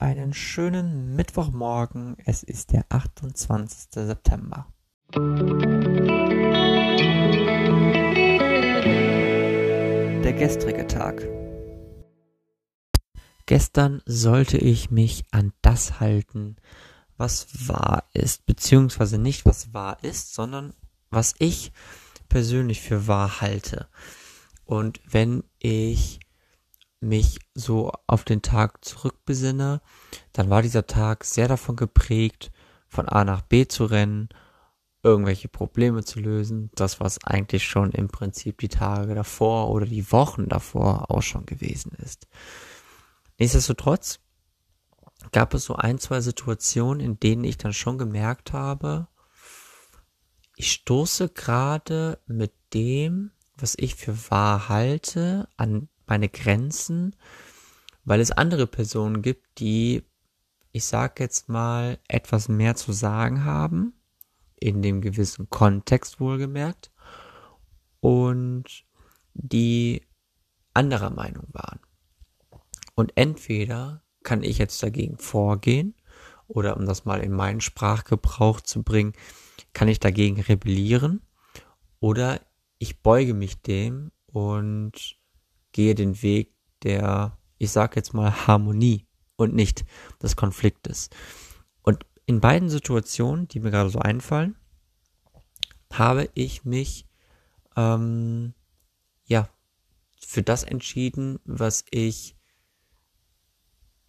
einen schönen Mittwochmorgen. Es ist der 28. September. Der gestrige Tag. Gestern sollte ich mich an das halten, was wahr ist, beziehungsweise nicht was wahr ist, sondern was ich persönlich für wahr halte. Und wenn ich mich so auf den Tag zurückbesinne, dann war dieser Tag sehr davon geprägt, von A nach B zu rennen, irgendwelche Probleme zu lösen, das was eigentlich schon im Prinzip die Tage davor oder die Wochen davor auch schon gewesen ist. Nichtsdestotrotz gab es so ein, zwei Situationen, in denen ich dann schon gemerkt habe, ich stoße gerade mit dem, was ich für wahr halte, an meine Grenzen, weil es andere Personen gibt, die, ich sag jetzt mal, etwas mehr zu sagen haben, in dem gewissen Kontext wohlgemerkt, und die anderer Meinung waren. Und entweder kann ich jetzt dagegen vorgehen, oder um das mal in meinen Sprachgebrauch zu bringen, kann ich dagegen rebellieren, oder ich beuge mich dem und gehe den Weg der, ich sag jetzt mal, Harmonie und nicht des Konfliktes. Und in beiden Situationen, die mir gerade so einfallen, habe ich mich ähm, ja für das entschieden, was ich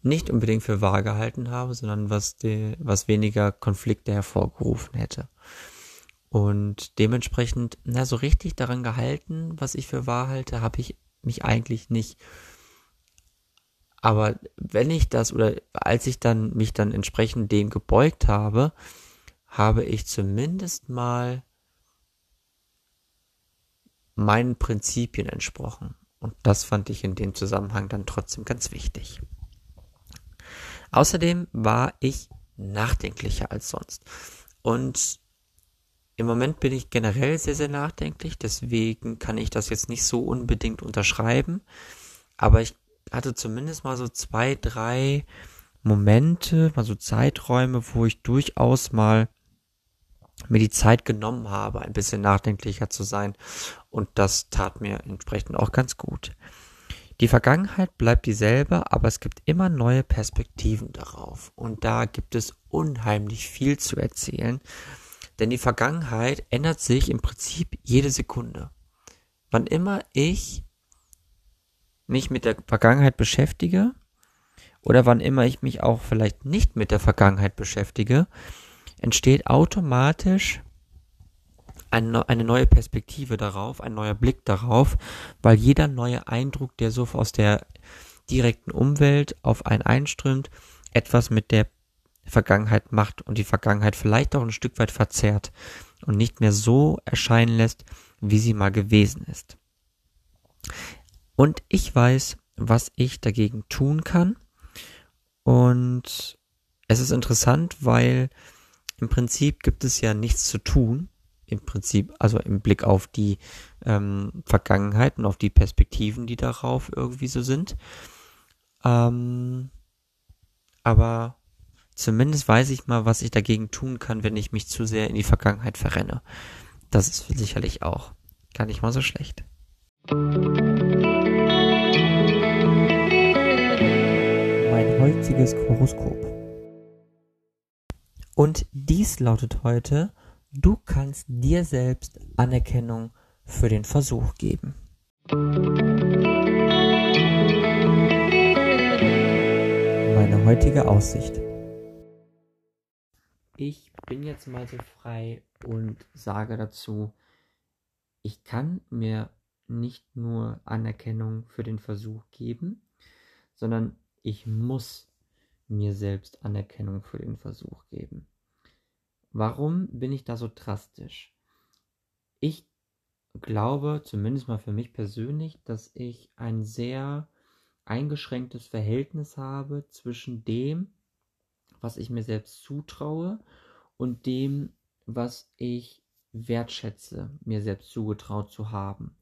nicht unbedingt für wahr gehalten habe, sondern was, die, was weniger Konflikte hervorgerufen hätte. Und dementsprechend, na, so richtig daran gehalten, was ich für wahr halte, habe ich mich eigentlich nicht. Aber wenn ich das oder als ich dann mich dann entsprechend dem gebeugt habe, habe ich zumindest mal meinen Prinzipien entsprochen. Und das fand ich in dem Zusammenhang dann trotzdem ganz wichtig. Außerdem war ich nachdenklicher als sonst. Und im Moment bin ich generell sehr, sehr nachdenklich, deswegen kann ich das jetzt nicht so unbedingt unterschreiben. Aber ich hatte zumindest mal so zwei, drei Momente, mal so Zeiträume, wo ich durchaus mal mir die Zeit genommen habe, ein bisschen nachdenklicher zu sein. Und das tat mir entsprechend auch ganz gut. Die Vergangenheit bleibt dieselbe, aber es gibt immer neue Perspektiven darauf. Und da gibt es unheimlich viel zu erzählen. Denn die Vergangenheit ändert sich im Prinzip jede Sekunde. Wann immer ich mich mit der Vergangenheit beschäftige oder wann immer ich mich auch vielleicht nicht mit der Vergangenheit beschäftige, entsteht automatisch eine neue Perspektive darauf, ein neuer Blick darauf, weil jeder neue Eindruck, der so aus der direkten Umwelt auf einen einströmt, etwas mit der Vergangenheit macht und die Vergangenheit vielleicht auch ein Stück weit verzerrt und nicht mehr so erscheinen lässt, wie sie mal gewesen ist. Und ich weiß, was ich dagegen tun kann. Und es ist interessant, weil im Prinzip gibt es ja nichts zu tun. Im Prinzip, also im Blick auf die ähm, Vergangenheit und auf die Perspektiven, die darauf irgendwie so sind. Ähm, aber Zumindest weiß ich mal, was ich dagegen tun kann, wenn ich mich zu sehr in die Vergangenheit verrenne. Das ist sicherlich auch gar nicht mal so schlecht. Mein heutiges Horoskop. Und dies lautet heute, du kannst dir selbst Anerkennung für den Versuch geben. Meine heutige Aussicht. Ich bin jetzt mal so frei und sage dazu, ich kann mir nicht nur Anerkennung für den Versuch geben, sondern ich muss mir selbst Anerkennung für den Versuch geben. Warum bin ich da so drastisch? Ich glaube, zumindest mal für mich persönlich, dass ich ein sehr eingeschränktes Verhältnis habe zwischen dem, was ich mir selbst zutraue und dem, was ich wertschätze, mir selbst zugetraut zu haben.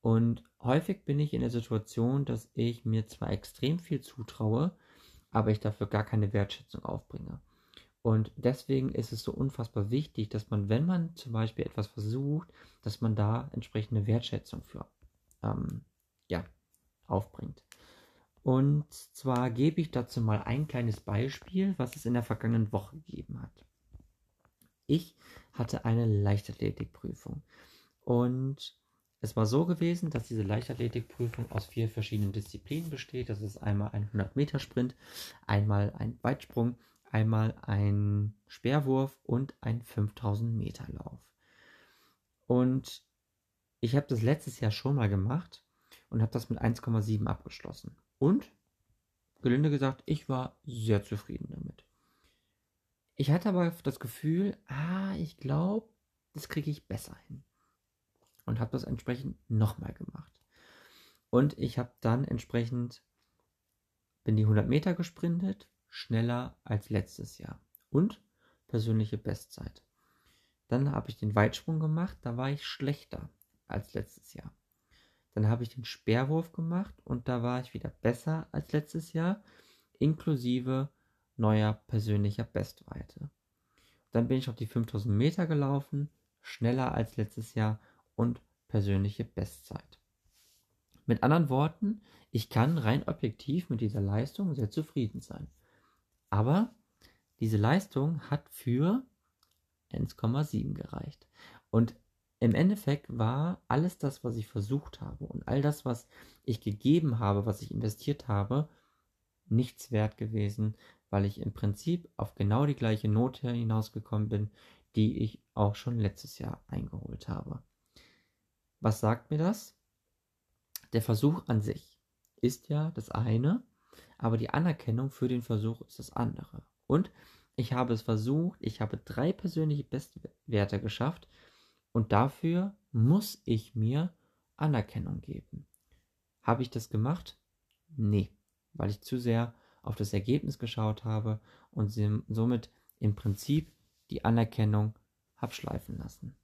Und häufig bin ich in der Situation, dass ich mir zwar extrem viel zutraue, aber ich dafür gar keine Wertschätzung aufbringe. Und deswegen ist es so unfassbar wichtig, dass man, wenn man zum Beispiel etwas versucht, dass man da entsprechende Wertschätzung für ähm, ja, aufbringt. Und zwar gebe ich dazu mal ein kleines Beispiel, was es in der vergangenen Woche gegeben hat. Ich hatte eine Leichtathletikprüfung und es war so gewesen, dass diese Leichtathletikprüfung aus vier verschiedenen Disziplinen besteht. Das ist einmal ein 100-Meter-Sprint, einmal ein Weitsprung, einmal ein Speerwurf und ein 5000-Meter-Lauf. Und ich habe das letztes Jahr schon mal gemacht und habe das mit 1,7 abgeschlossen. Und, gelinde gesagt, ich war sehr zufrieden damit. Ich hatte aber das Gefühl, ah, ich glaube, das kriege ich besser hin. Und habe das entsprechend nochmal gemacht. Und ich habe dann entsprechend, bin die 100 Meter gesprintet, schneller als letztes Jahr. Und persönliche Bestzeit. Dann habe ich den Weitsprung gemacht, da war ich schlechter als letztes Jahr. Dann habe ich den Speerwurf gemacht und da war ich wieder besser als letztes Jahr, inklusive neuer persönlicher Bestweite. Dann bin ich auf die 5000 Meter gelaufen, schneller als letztes Jahr und persönliche Bestzeit. Mit anderen Worten, ich kann rein objektiv mit dieser Leistung sehr zufrieden sein. Aber diese Leistung hat für 1,7 gereicht. Und im Endeffekt war alles das, was ich versucht habe und all das, was ich gegeben habe, was ich investiert habe, nichts wert gewesen, weil ich im Prinzip auf genau die gleiche Note hinausgekommen bin, die ich auch schon letztes Jahr eingeholt habe. Was sagt mir das? Der Versuch an sich ist ja das eine, aber die Anerkennung für den Versuch ist das andere. Und ich habe es versucht, ich habe drei persönliche Bestwerte geschafft und dafür muss ich mir Anerkennung geben. Habe ich das gemacht? Nee, weil ich zu sehr auf das Ergebnis geschaut habe und somit im Prinzip die Anerkennung habe schleifen lassen.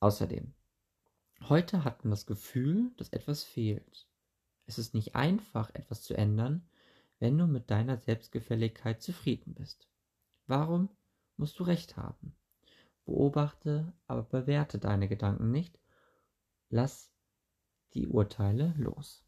Außerdem, heute hat man das Gefühl, dass etwas fehlt. Es ist nicht einfach, etwas zu ändern, wenn du mit deiner Selbstgefälligkeit zufrieden bist. Warum musst du recht haben? Beobachte, aber bewerte deine Gedanken nicht. Lass die Urteile los.